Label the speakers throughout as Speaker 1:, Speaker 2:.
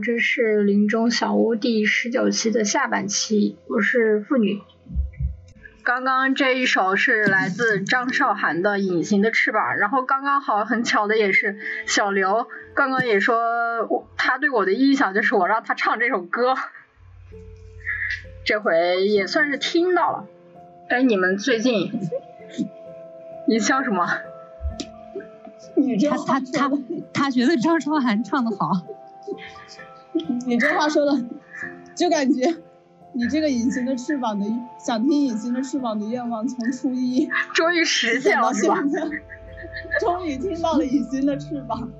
Speaker 1: 这是林中小屋第十九期的下半期，我是妇女。刚刚这一首是来自张韶涵的《隐形的翅膀》，然后刚刚好很巧的也是小刘刚刚也说，我他对我的印象就是我让他唱这首歌，这回也算是听到了。哎，你们最近你笑什么？
Speaker 2: 他他他他觉得张韶涵唱的好。
Speaker 3: 你这话说的，就感觉你这个隐形的翅膀的想听隐形的翅膀的愿望，从初一
Speaker 1: 终于实现了，是吧？
Speaker 3: 终于听到了隐形的翅膀，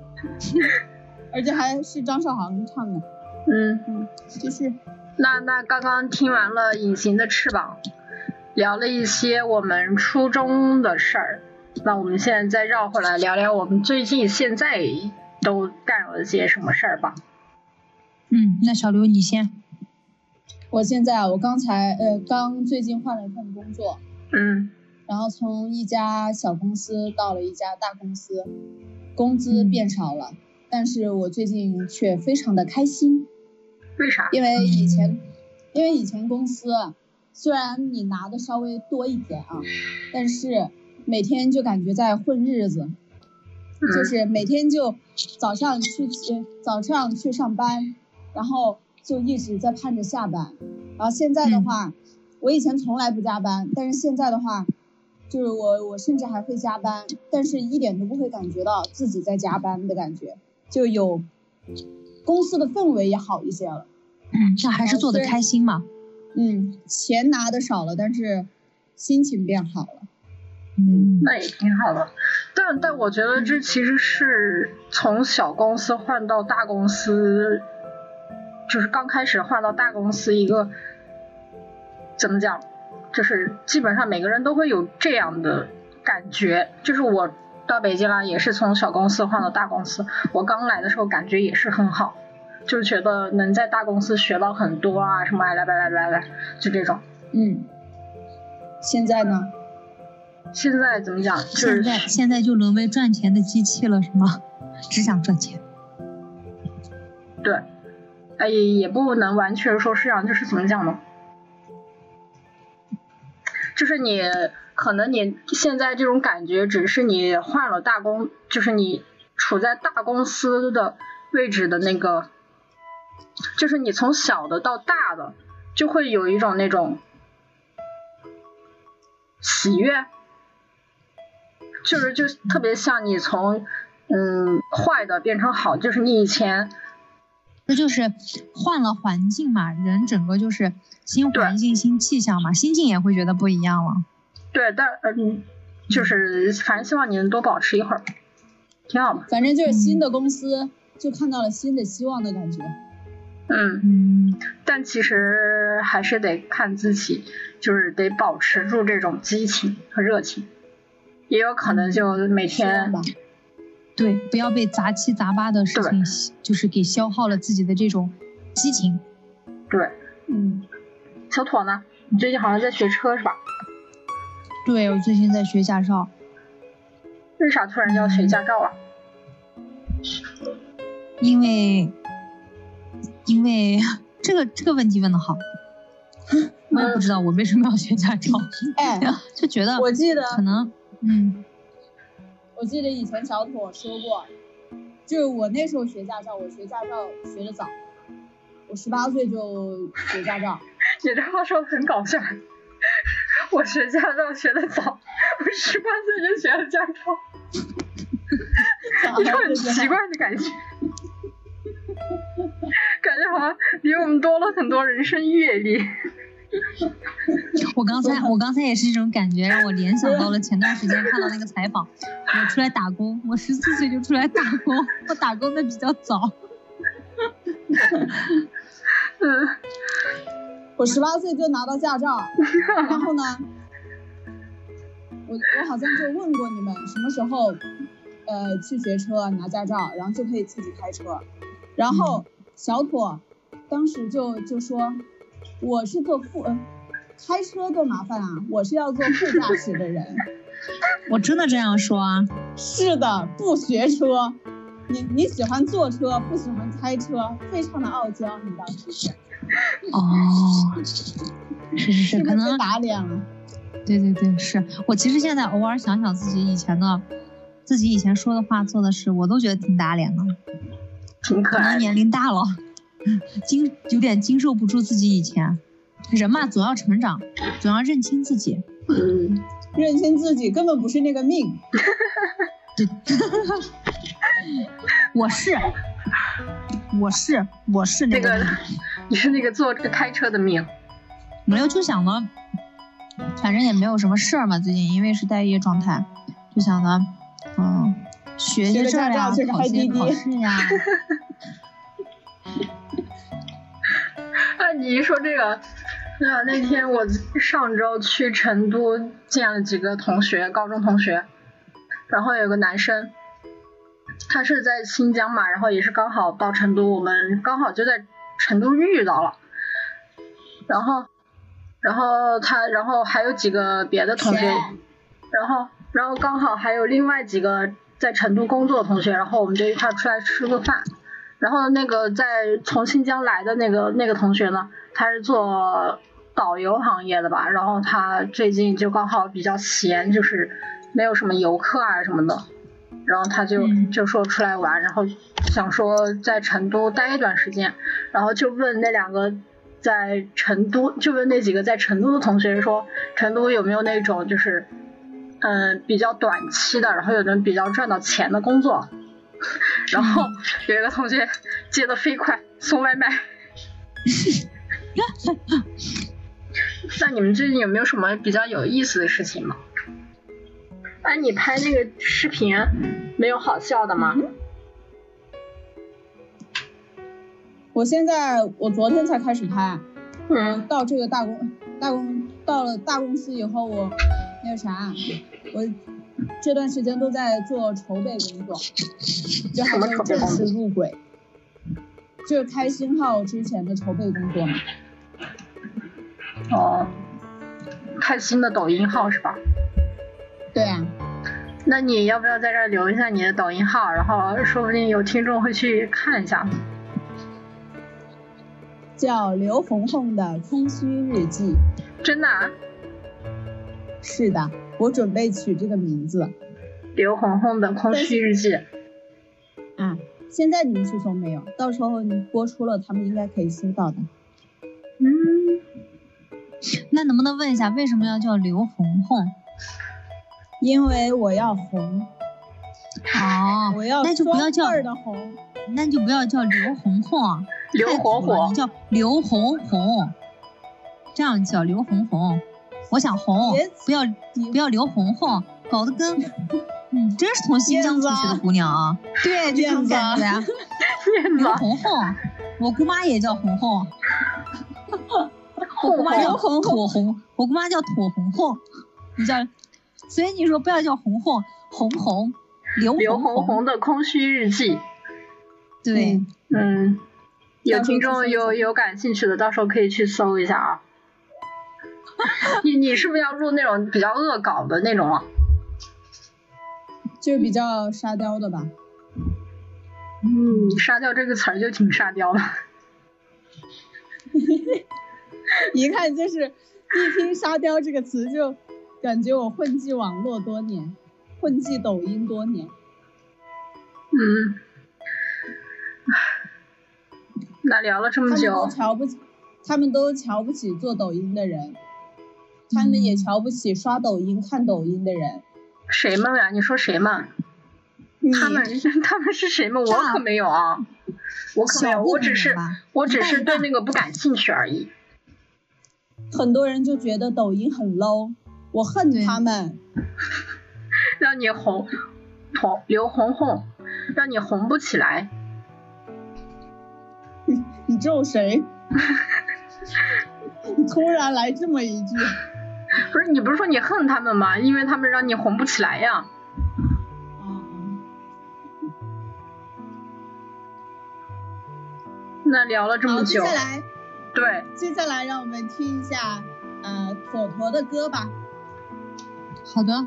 Speaker 3: 而且还是张韶涵唱的。
Speaker 1: 嗯
Speaker 3: 嗯，继续
Speaker 1: 那那刚刚听完了隐形的翅膀，聊了一些我们初中的事儿，那我们现在再绕回来聊聊我们最近现在都干了些什么事儿吧。
Speaker 2: 嗯，那小刘你先。
Speaker 3: 我现在啊，我刚才呃刚最近换了一份工作，
Speaker 1: 嗯，
Speaker 3: 然后从一家小公司到了一家大公司，工资变少了，但是我最近却非常的开心。
Speaker 1: 为啥？
Speaker 3: 因为以前，因为以前公司虽然你拿的稍微多一点啊，但是每天就感觉在混日子，就是每天就早上去早上去上班。然后就一直在盼着下班，然后现在的话，我以前从来不加班，但是现在的话，就是我我甚至还会加班，但是一点都不会感觉到自己在加班的感觉，就有公司的氛围也好一些了。
Speaker 2: 嗯，那还是做的开心嘛。
Speaker 3: 嗯，钱拿的少了，但是心情变好了。
Speaker 1: 嗯，那也挺好的。但但我觉得这其实是从小公司换到大公司。就是刚开始换到大公司，一个怎么讲，就是基本上每个人都会有这样的感觉。就是我到北京了，也是从小公司换到大公司。我刚来的时候感觉也是很好，就是觉得能在大公司学到很多啊，什么来来来来来，就这种。
Speaker 3: 嗯。现在呢？
Speaker 1: 现在怎么讲？
Speaker 2: 现在现在就沦为赚钱的机器了，是吗？只想赚钱。
Speaker 1: 对。哎，也不能完全说是这样，就是怎么讲呢？就是你可能你现在这种感觉，只是你换了大公，就是你处在大公司的位置的那个，就是你从小的到大的，就会有一种那种喜悦，就是就特别像你从嗯坏的变成好，就是你以前。
Speaker 2: 这就是换了环境嘛，人整个就是新环境、新气象嘛，心境也会觉得不一样了。
Speaker 1: 对，但嗯，就是反正希望你能多保持一会儿，挺好的。
Speaker 3: 反正就是新的公司，就看到了新的希望的感觉。
Speaker 1: 嗯嗯，但其实还是得看自己，就是得保持住这种激情和热情，也有可能就每天。
Speaker 2: 对，不要被杂七杂八的事情，就是给消耗了自己的这种激情。
Speaker 1: 对，嗯，小妥呢？你最近好像在学车是吧？
Speaker 2: 对，我最近在学驾照。
Speaker 1: 为啥突然要学驾照啊？
Speaker 2: 因为，因为这个这个问题问的好，我也不知道我为什么要学驾照。
Speaker 3: 哎，
Speaker 2: 就觉得
Speaker 3: 我记得
Speaker 2: 可能，嗯。
Speaker 3: 我记得以前小妥说过，就是我那时候学驾照，我学驾照学的早，我十八岁就学驾照。
Speaker 1: 你这话说的很搞笑，我学驾照学的早，我十八岁就学了驾照，一种很奇怪的感觉，感觉好像比我们多了很多人生阅历。
Speaker 2: 我刚才我刚才也是这种感觉，让我联想到了前段时间看到那个采访，我出来打工，我十四岁就出来打工，我打工的比较早。
Speaker 1: 嗯，
Speaker 3: 我十八岁就拿到驾照，然后呢，我我好像就问过你们什么时候，呃，去学车拿驾照，然后就可以自己开车，然后小妥当时就就说。我是做副，开车多麻烦啊！我是要做副驾驶的人。
Speaker 2: 我真的这样说啊？
Speaker 3: 是的，不学车，你你喜欢坐车，不喜欢开车，非常的傲娇。你当时是
Speaker 2: 哦，是是是，可能
Speaker 3: 打脸了。
Speaker 2: 对对对，是我其实现在偶尔想想自己以前的，自己以前说的话、做的事，我都觉得挺打脸的。
Speaker 1: 挺可
Speaker 2: 能年龄大了，经有点经受不住自己以前。人嘛，总要成长，总要认清自己。
Speaker 1: 嗯，
Speaker 3: 认清自己根本不是那个命。
Speaker 2: 对，我是，我是，我是
Speaker 1: 那
Speaker 2: 个，
Speaker 1: 你是那个坐着开车的命。
Speaker 2: 没有，就想呢，反正也没有什么事儿嘛。最近因为是待业状态，就想呢，嗯，学
Speaker 3: 些
Speaker 2: 证呀，考些考试呀。
Speaker 1: 啊，你一说这个。那那天我上周去成都见了几个同学，高中同学，然后有个男生，他是在新疆嘛，然后也是刚好到成都，我们刚好就在成都遇到了，然后，然后他，然后还有几个别的同学，然后，然后刚好还有另外几个在成都工作的同学，然后我们就一块出来吃个饭，然后那个在从新疆来的那个那个同学呢。他是做导游行业的吧，然后他最近就刚好比较闲，就是没有什么游客啊什么的，然后他就就说出来玩，然后想说在成都待一段时间，然后就问那两个在成都，就问那几个在成都的同学说，成都有没有那种就是嗯比较短期的，然后有能比较赚到钱的工作，然后有一个同学接的飞快，送外卖。那你们最近有没有什么比较有意思的事情吗？哎，你拍那个视频没有好笑的吗？
Speaker 3: 我现在我昨天才开始拍，嗯，到这个大公大公到了大公司以后，我那个啥，我这段时间都在做筹备工作，就还没有正式入轨，就是开新号之前的筹备工作嘛。
Speaker 1: 哦，开新的抖音号是吧？
Speaker 3: 对啊。
Speaker 1: 那你要不要在这留一下你的抖音号，然后说不定有听众会去看一下。
Speaker 3: 叫刘红红的空虚日记。
Speaker 1: 真的？
Speaker 3: 是的，我准备取这个名字。
Speaker 1: 刘红红的空虚日记。
Speaker 3: 啊，现在你们去搜没有？到时候你播出了，他们应该可以搜到的。
Speaker 1: 嗯。
Speaker 2: 那能不能问一下，为什么要叫刘红红？
Speaker 3: 因为我要红。
Speaker 2: 哦，
Speaker 3: 我要
Speaker 2: 那就不要叫
Speaker 3: 的红，
Speaker 2: 那就不要叫刘红红，
Speaker 1: 刘火火，
Speaker 2: 你叫刘红红，这样叫刘红红。我想红，不要不要刘红红，搞得跟 嗯，真是从新疆出去的姑娘啊。对，就这种感觉呀。刘红红，我姑妈也叫红红。我姑妈叫火红，我姑妈叫火红红，你叫，所以你说不要叫红红，红红，刘
Speaker 1: 刘
Speaker 2: 红
Speaker 1: 红的空虚日记，
Speaker 2: 对，
Speaker 1: 嗯，有听众有有感兴趣的，到时候可以去搜一下啊。你你是不是要录那种比较恶搞的那种啊？
Speaker 3: 就比较沙雕的吧。
Speaker 1: 嗯，沙雕这个词儿就挺沙雕的。
Speaker 3: 一看就是，一听“沙雕”这个词就感觉我混迹网络多年，混迹抖音多年。
Speaker 1: 嗯，那聊了这么久，
Speaker 3: 他们都瞧不起，他们都瞧不起做抖音的人，他们也瞧不起刷抖音、看抖音的人。
Speaker 1: 谁们呀？你说谁们？他们他们是谁们？我可没有啊，我可没有，我只是我只是对那个不感兴趣而已。
Speaker 3: 很多人就觉得抖音很 low，我恨他们。
Speaker 1: 让你红红刘红红，让你红不起来。
Speaker 3: 你 你咒谁？你突然来这么一句。
Speaker 1: 不是你不是说你恨他们吗？因为他们让你红不起来呀。那聊了这么久。接下来对，
Speaker 3: 接下来让我们听一下呃妥妥的歌吧。
Speaker 2: 好的，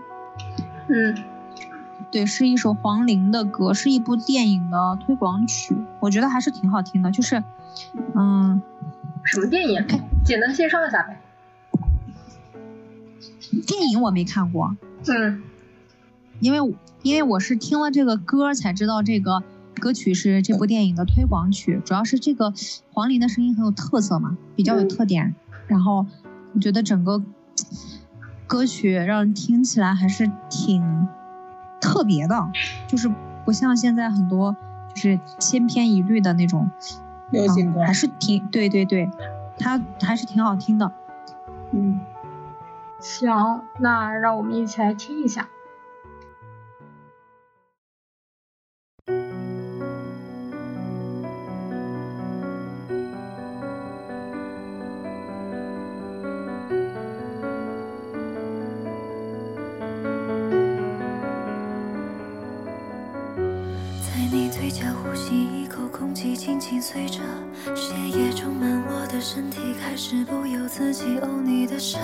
Speaker 1: 嗯，
Speaker 2: 对，是一首黄龄的歌，是一部电影的推广曲，我觉得还是挺好听的。就是，嗯，
Speaker 1: 什么电影？简单介绍一下呗。
Speaker 2: 电影我没看过。
Speaker 1: 嗯。
Speaker 2: 因为因为我是听了这个歌才知道这个歌曲是这部电影的推广曲，主要是这个黄龄的声音很有特色嘛，比较有特点。然后我觉得整个歌曲让人听起来还是挺特别的，就是不像现在很多就是千篇一律的那种
Speaker 3: 流行歌，
Speaker 2: 还是挺对对对，它还是挺好听的。
Speaker 1: 嗯，行，那让我们一起来听一下。
Speaker 4: 在你嘴角呼吸一口空气，轻轻随着血液充满我的身体，开始不由自己哦，你的神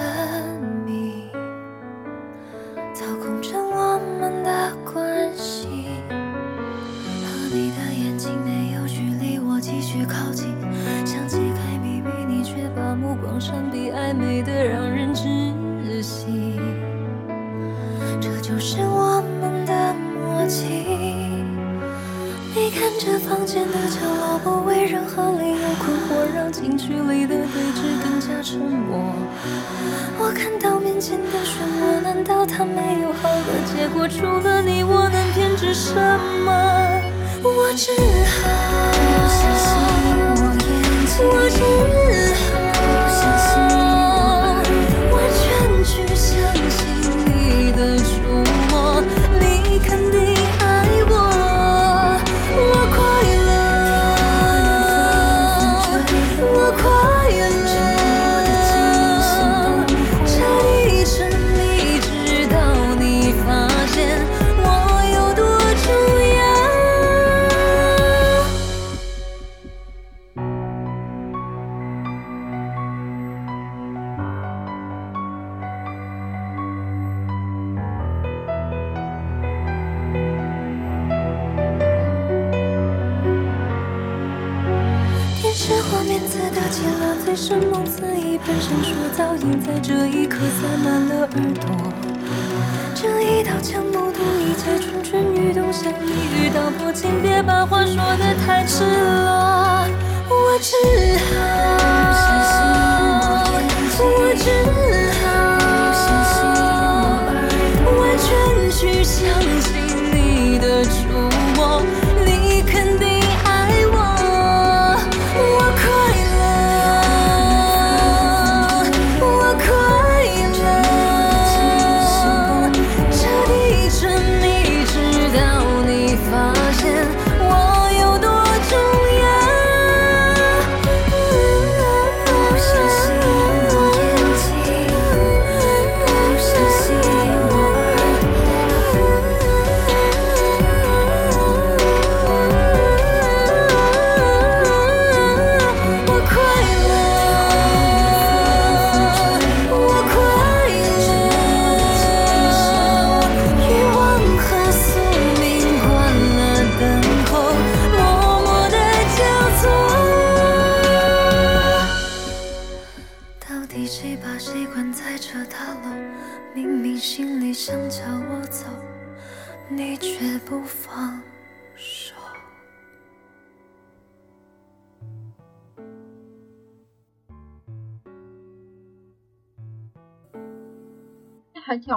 Speaker 4: 这房间的角落，不为任何理由困惑，让近距离的对峙更加沉默。我看到面前的漩涡，难道它没有好的结果？除了你，我能偏执什么？我只好，我只好，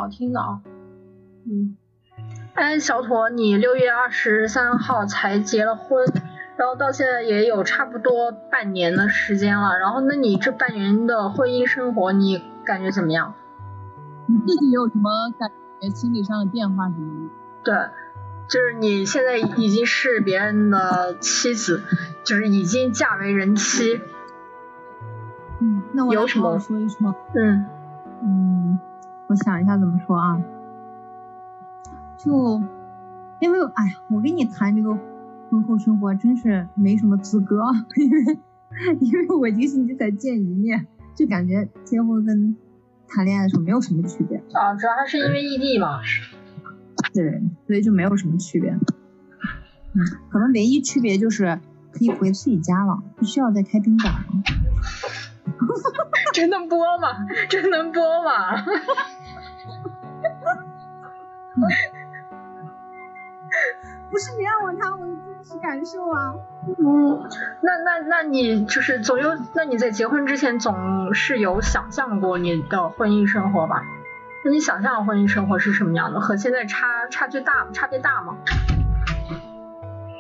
Speaker 4: 好
Speaker 1: 听的啊，嗯，哎，小妥，你六月二十三号才结了婚，然后到现在也有差不多半年的时间了，然后那你这半年的婚姻生活，你感觉怎么样？
Speaker 3: 你自己有什么感觉？心理上的变化什么的？
Speaker 1: 对，就是你现在已经是别人的妻子，就是已经嫁为人妻。
Speaker 2: 嗯，那我
Speaker 1: 有什么
Speaker 2: 说一说？
Speaker 1: 嗯
Speaker 2: 嗯。我想一下怎么说啊？就因为哎呀，我跟你谈这个婚后生活真是没什么资格，因为因为我一个星期才见一面，就感觉结婚跟谈恋爱的时候没有什么区别。
Speaker 1: 啊，主要还是因为异地嘛。
Speaker 2: 对，所以就没有什么区别。嗯，可能唯一区别就是可以回自己家了，不需要再开宾馆了。
Speaker 1: 这能播吗？真能播吗？
Speaker 3: 不是你让我谈我的真实感受啊。
Speaker 1: 嗯，那那那你就是总有，那你在结婚之前总是有想象过你的婚姻生活吧？那你想象的婚姻生活是什么样的？和现在差差距大差别大吗？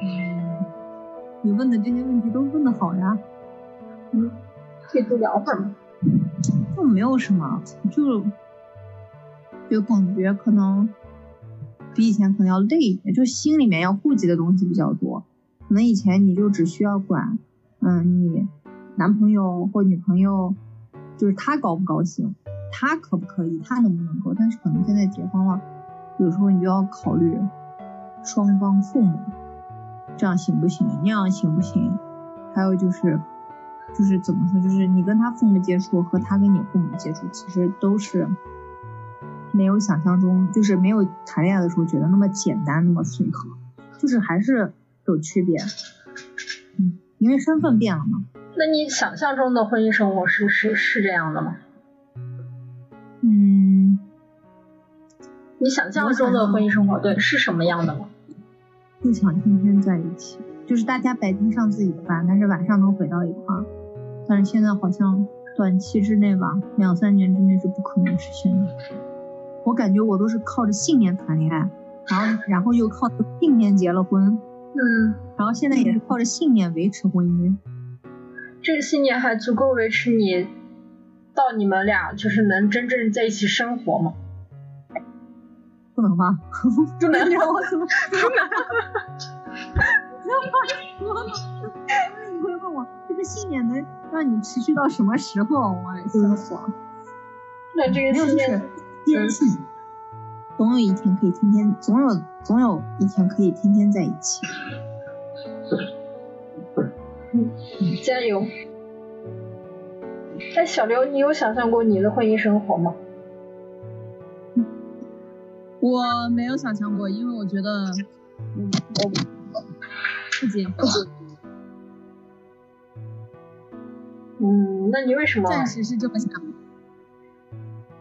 Speaker 2: 嗯，你问的这些问题都问的好呀。
Speaker 1: 嗯，可以多聊会儿吗？
Speaker 2: 就没有什么，就就感觉可能。比以前可能要累一点，就心里面要顾及的东西比较多。可能以前你就只需要管，嗯，你男朋友或女朋友，就是他高不高兴，他可不可以，他能不能够。但是可能现在结婚了，有时候你就要考虑双方父母，这样行不行，那样行不行？还有就是，就是怎么说，就是你跟他父母接触和他跟你父母接触，其实都是。没有想象中，就是没有谈恋爱的时候觉得那么简单，那么随和，就是还是有区别。嗯，因为身份变了嘛。
Speaker 1: 那你想象中的婚姻生活是是是这样的吗？
Speaker 2: 嗯，
Speaker 1: 你想象中的婚姻生活对是什么样的吗？
Speaker 2: 不想天天在一起，就是大家白天上自己的班，但是晚上能回到一块儿。但是现在好像短期之内吧，两三年之内是不可能实现的。我感觉我都是靠着信念谈恋爱，然后然后又靠着信念结了婚，
Speaker 1: 嗯，
Speaker 2: 然后现在也是靠着信念维持婚姻。
Speaker 1: 这个信念还足够维持你到你们俩就是能真正在一起生活吗？
Speaker 2: 不能吧？
Speaker 1: 不能
Speaker 2: 让我怎么？
Speaker 1: 不能。
Speaker 2: 你会问我这个信念能让你持续到什么时候？我笑死了。
Speaker 1: 那这个信念。
Speaker 2: 坚信，总有一天可以天天，总有总有一天可以天天在一起。
Speaker 1: 嗯，加油！哎，小刘，你有想象过你的婚姻生活吗？
Speaker 3: 我没有想象过，因为我觉得，我不结婚。
Speaker 1: 嗯，那你为什么？
Speaker 3: 暂时是这么想。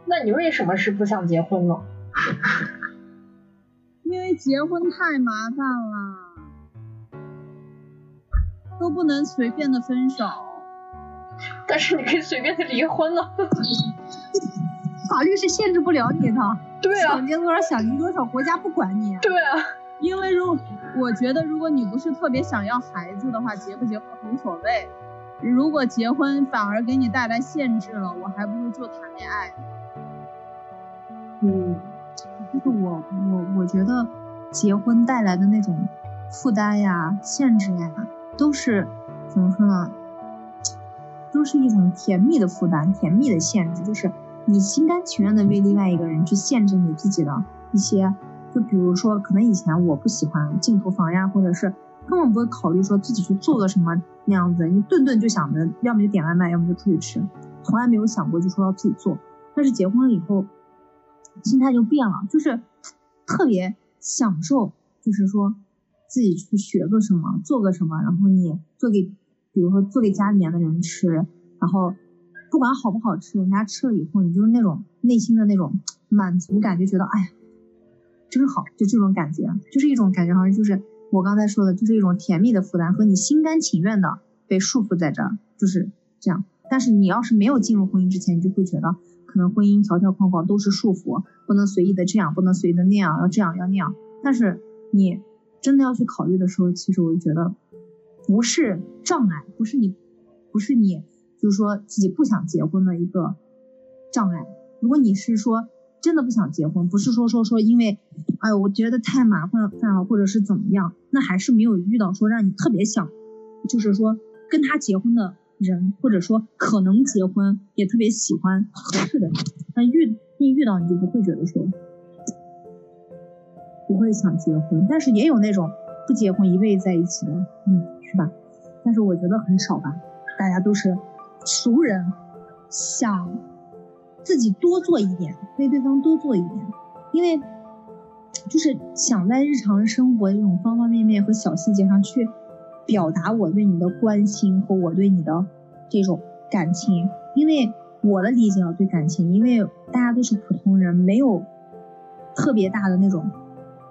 Speaker 1: 那你为什么是不想结婚呢？
Speaker 3: 因为结婚太麻烦了，都不能随便的分手。
Speaker 1: 但是你可以随便的离婚呢。
Speaker 2: 法律是限制不了你的。
Speaker 1: 对啊。
Speaker 2: 想结多少想离多少，国家不管你。
Speaker 1: 对啊。
Speaker 3: 因为如果我觉得，如果你不是特别想要孩子的话，结不结婚无所谓。如果结婚反而给你带来限制了，我还不如就谈恋爱。
Speaker 2: 嗯，就是我我我觉得结婚带来的那种负担呀、限制呀，都是怎么说呢？都是一种甜蜜的负担、甜蜜的限制。就是你心甘情愿的为另外一个人去限制你自己的一些，就比如说，可能以前我不喜欢进厨房呀，或者是根本不会考虑说自己去做个什么那样子，你顿顿就想着要么就点外卖，要么就出去吃，从来没有想过就说要自己做。但是结婚了以后。心态就变了，就是特别享受，就是说自己去学个什么，做个什么，然后你做给，比如说做给家里面的人吃，然后不管好不好吃，人家吃了以后，你就是那种内心的那种满足感，就觉得哎呀，真好，就这种感觉，就是一种感觉，好像就是我刚才说的，就是一种甜蜜的负担和你心甘情愿的被束缚在这儿，就是这样。但是你要是没有进入婚姻之前，你就会觉得。可能婚姻条条框框都是束缚，不能随意的这样，不能随意的那样，要这样要那样。但是你真的要去考虑的时候，其实我就觉得不是障碍，不是你，不是你，就是说自己不想结婚的一个障碍。如果你是说真的不想结婚，不是说说说因为，哎呦我觉得太麻烦了，或者是怎么样，那还是没有遇到说让你特别想，就是说跟他结婚的。人或者说可能结婚也特别喜欢合适的，那遇一遇到你就不会觉得说不会想结婚，但是也有那种不结婚一辈子在一起的，嗯，是吧？但是我觉得很少吧，大家都是熟人，想自己多做一点，为对方多做一点，因为就是想在日常生活这种方方面面和小细节上去表达我对你的关心和我对你的这种感情，因为我的理解啊，对感情，因为大家都是普通人，没有特别大的那种，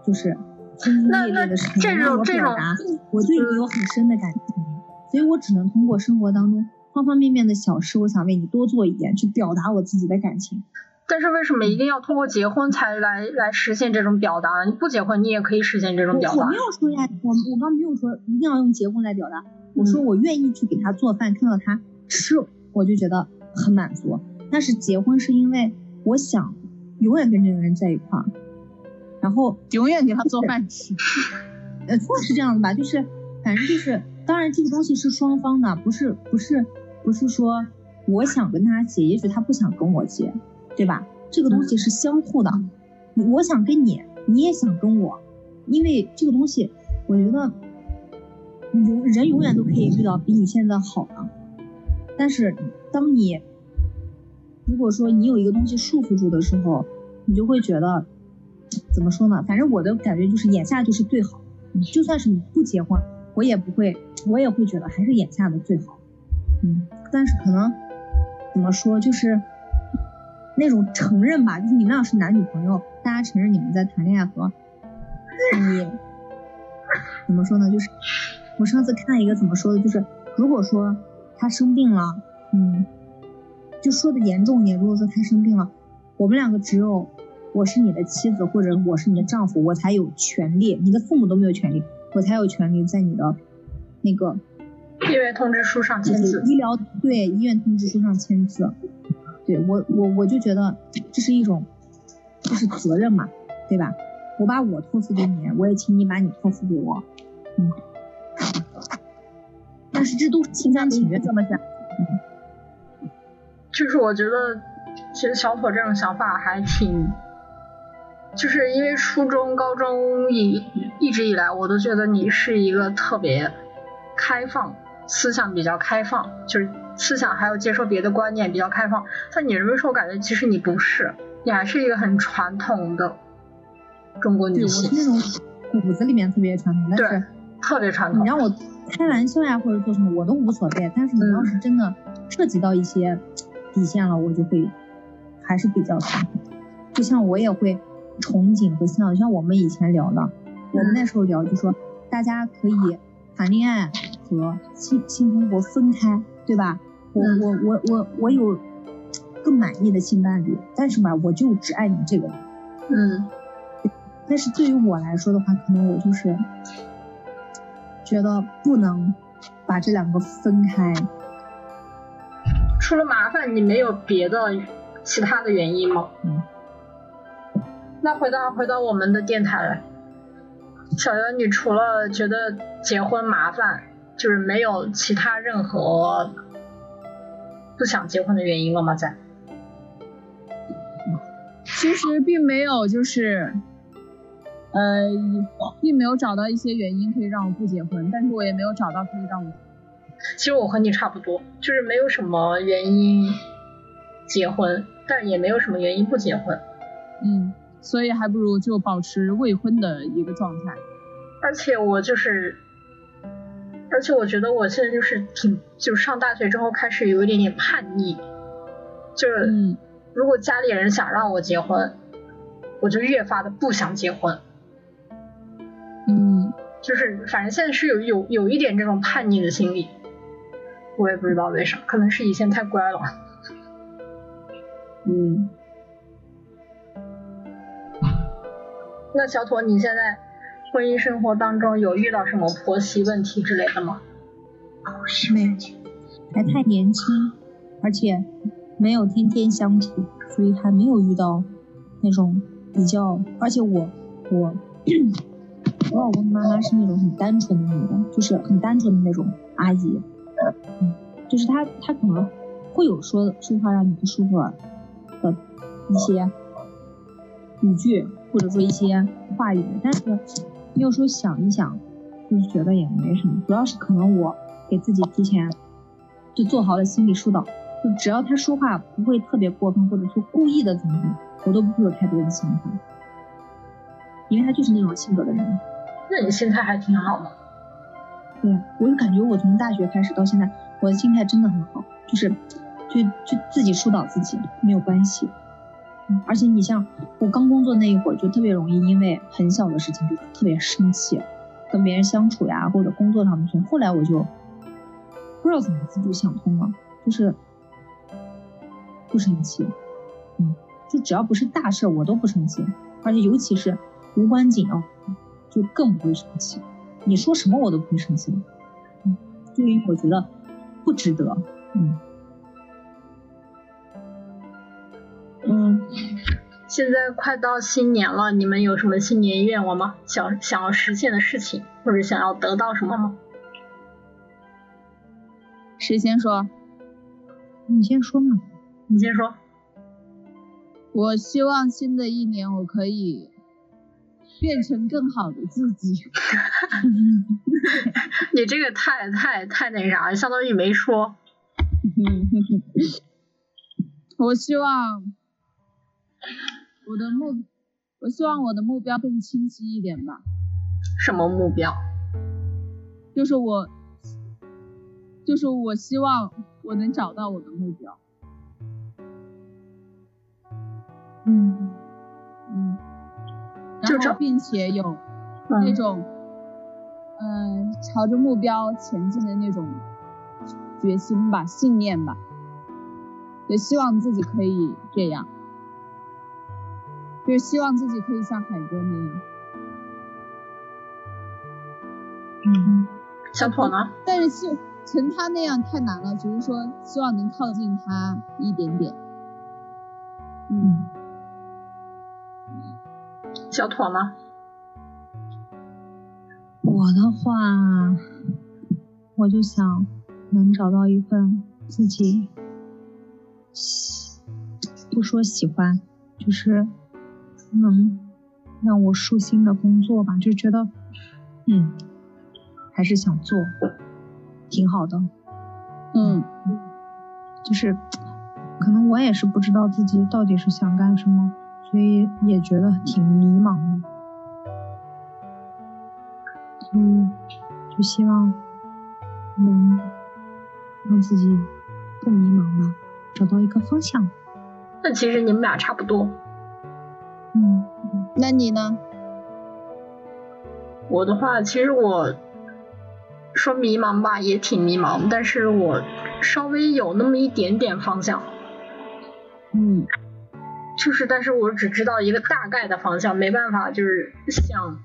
Speaker 2: 就是轰轰烈烈的事情让我表达我对你有很深的感情，所以我只能通过生活当中方方面面的小事，我想为你多做一点，去表达我自己的感情。
Speaker 1: 但是为什么一定要通过结婚才来来实现这种表达呢？你不结婚，你也可以实现这种表达。
Speaker 2: 我没有说呀，我我刚没有说一定要用结婚来表达。我说我愿意去给他做饭，看到他吃，我就觉得很满足。但是结婚是因为我想永远跟这个人在一块儿，然后
Speaker 3: 永远给他做饭吃。
Speaker 2: 呃，是这样的吧？就是反正就是，当然这个东西是双方的，不是不是不是说我想跟他结，也许他不想跟我结。对吧？这个东西是相互的，我想跟你，你也想跟我，因为这个东西，我觉得永人永远都可以遇到比你现在好的，但是当你如果说你有一个东西束缚住的时候，你就会觉得怎么说呢？反正我的感觉就是眼下就是最好，就算是你不结婚，我也不会，我也会觉得还是眼下的最好。嗯，但是可能怎么说就是。那种承认吧，就是你们俩是男女朋友，大家承认你们在谈恋爱和你怎么说呢？就是我上次看一个怎么说的，就是如果说他生病了，嗯，就说的严重点，如果说他生病了，我们两个只有我是你的妻子或者我是你的丈夫，我才有权利，你的父母都没有权利，我才有权利在你的那个
Speaker 1: 医院通知书上签字，
Speaker 2: 医疗对医院通知书上签字。对我，我我就觉得这是一种，就是责任嘛，对吧？我把我托付给你，我也请你把你托付给我，嗯。但是这都是心甘情愿这么想。
Speaker 1: 就是我觉得，其实小妥这种想法还挺，就是因为初中、高中一一直以来，我都觉得你是一个特别开放。思想比较开放，就是思想还有接受别的观念比较开放。但你认为说，我感觉其实你不是，你还是一个很传统的中国女性。
Speaker 2: 我是那种骨子里面特别传统，但是
Speaker 1: 特别传统。
Speaker 2: 你让我开玩笑呀，或者做什么，我都无所谓。但是你要是真的涉及到一些底线了，我就会还是比较传统。就像我也会憧憬和向往，像我们以前聊的，我们那时候聊就说大家可以谈恋爱。和性性生活分开，对吧？我我我我我有更满意的性伴侣，但是吧，我就只爱你这个人。
Speaker 1: 嗯。
Speaker 2: 但是对于我来说的话，可能我就是觉得不能把这两个分开。
Speaker 1: 除了麻烦，你没有别的其他的原因吗？
Speaker 2: 嗯。
Speaker 1: 那回到回到我们的电台来，小杨，你除了觉得结婚麻烦？就是没有其他任何不想结婚的原因了吗？在？
Speaker 3: 其实并没有，就是呃，并没有找到一些原因可以让我不结婚，但是我也没有找到可以让我。
Speaker 1: 其实我和你差不多，就是没有什么原因结婚，但也没有什么原因不结婚。
Speaker 3: 嗯，所以还不如就保持未婚的一个状态。
Speaker 1: 而且我就是。而且我觉得我现在就是挺，就是上大学之后开始有一点点叛逆，就是如果家里人想让我结婚，我就越发的不想结婚。
Speaker 3: 嗯，
Speaker 1: 就是反正现在是有有有一点这种叛逆的心理，我也不知道为啥，可能是以前太乖了。
Speaker 3: 嗯，
Speaker 1: 那小妥你现在？婚姻生活当中有遇到什么婆媳问题之类的吗？
Speaker 2: 没有，还太年轻，而且没有天天相处，所以还没有遇到那种比较。而且我我 我老公妈妈是那种很单纯的女人，就是很单纯的那种阿姨，嗯，就是她她可能会有说说话让你不舒服的一些语句，或者说一些话语，但是。有时候想一想，就是觉得也没什么，主要是可能我给自己提前就做好了心理疏导，就只要他说话不会特别过分，或者说故意的怎么怎么，我都不会有太多的想法。因为他就是那种性格的人。
Speaker 1: 那你心态还挺好的。
Speaker 2: 对，我就感觉我从大学开始到现在，我的心态真的很好，就是就就自己疏导自己没有关系。而且你像我刚工作那一会儿，就特别容易因为很小的事情就特别生气，跟别人相处呀或者工作上的后来我就不知道怎么自己想通了，就是不生气。嗯，就只要不是大事我都不生气，而且尤其是无关紧要，就更不会生气。你说什么我都不会生气，嗯，就因为我觉得不值得，嗯，
Speaker 1: 现在快到新年了，你们有什么新年愿望吗？想想要实现的事情，或者想要得到什么吗？
Speaker 3: 谁先说？
Speaker 2: 你先说嘛，
Speaker 1: 你先说。
Speaker 3: 我希望新的一年我可以。变成更好的自己。
Speaker 1: 你这个太太太那啥，相当于没说。
Speaker 3: 我希望我的目，我希望我的目标更清晰一点吧。
Speaker 1: 什么目标？
Speaker 3: 就是我，就是我希望我能找到我的目标。嗯嗯。然后，并且有那种，嗯，朝着目标前进的那种决心吧，信念吧，也希望自己可以这样，就是希望自己可以像海哥那样。
Speaker 1: 嗯，小妥呢？
Speaker 3: 但是就成他那样太难了，只是说希望能靠近他一点点。嗯。
Speaker 1: 小妥呢？
Speaker 2: 我的话，我就想能找到一份自己喜，不说喜欢，就是能让我舒心的工作吧，就觉得，嗯，还是想做，挺好的。嗯，就是可能我也是不知道自己到底是想干什么。所以也觉得挺迷茫的，所以就希望能让自己不迷茫吧，找到一个方向。
Speaker 1: 那其实你们俩差不多。
Speaker 3: 嗯，那你呢？
Speaker 1: 我的话，其实我说迷茫吧，也挺迷茫，但是我稍微有那么一点点方向。
Speaker 3: 嗯。
Speaker 1: 就是，但是我只知道一个大概的方向，没办法，就是像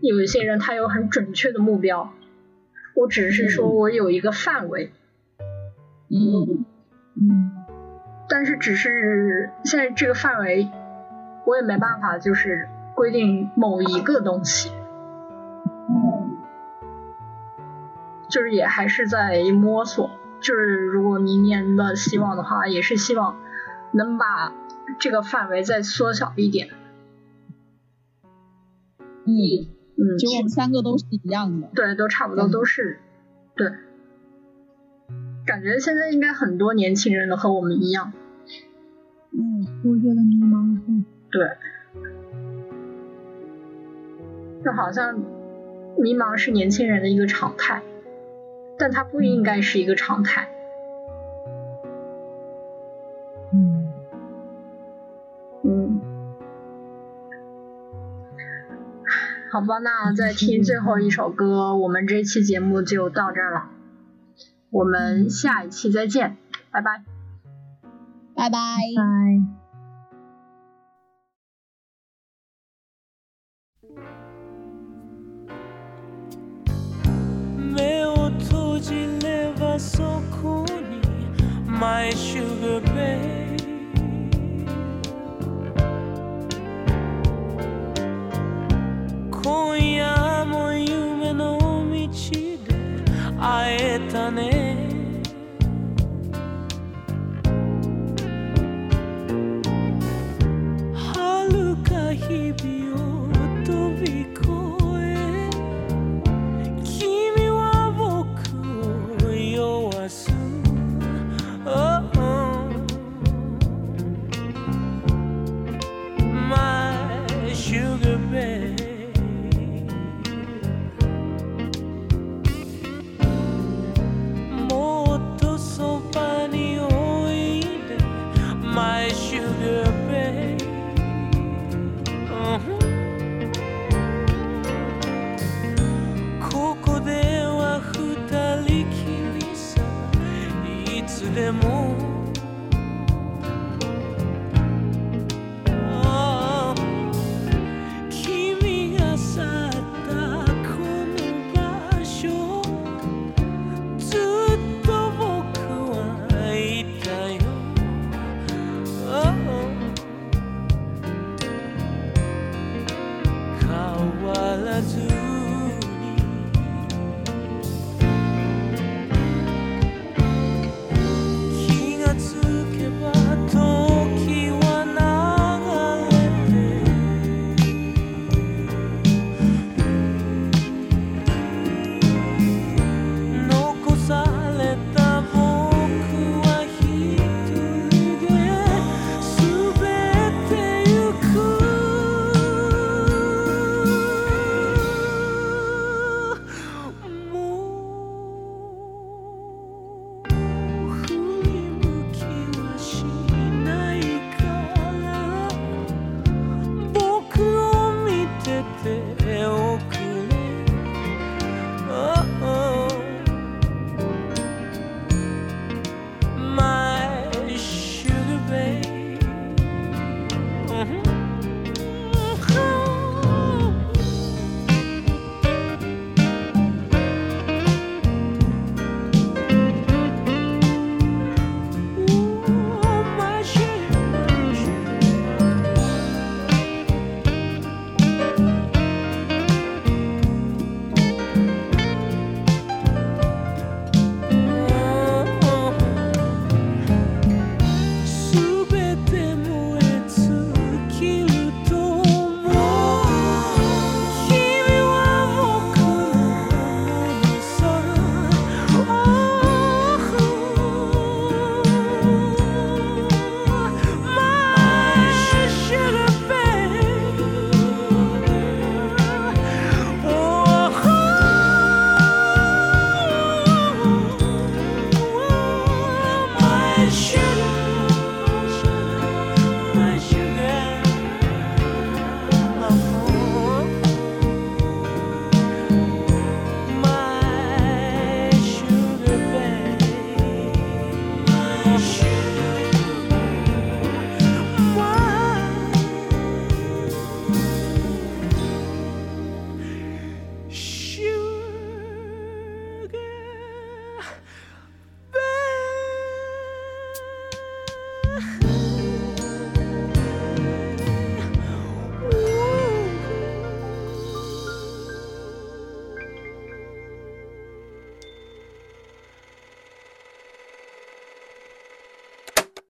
Speaker 1: 有一些人他有很准确的目标，我只是说我有一个范围，
Speaker 3: 嗯嗯，
Speaker 1: 但是只是现在这个范围，我也没办法，就是规定某一个东西，就是也还是在摸索，就是如果明年的希望的话，也是希望能把。这个范围再缩小一点。
Speaker 3: 嗯嗯，就我们三个都是一样的。
Speaker 1: 对，都差不多，都是对。感觉现在应该很多年轻人都和我们一样。
Speaker 2: 嗯，我觉得迷茫。
Speaker 1: 对。就好像迷茫是年轻人的一个常态，但它不应该是一个常态。嗯好吧，那再听最后一首歌，我们这期节目就到这儿了，我们下一期再见，拜拜，
Speaker 3: 拜拜
Speaker 2: 拜。
Speaker 4: 会え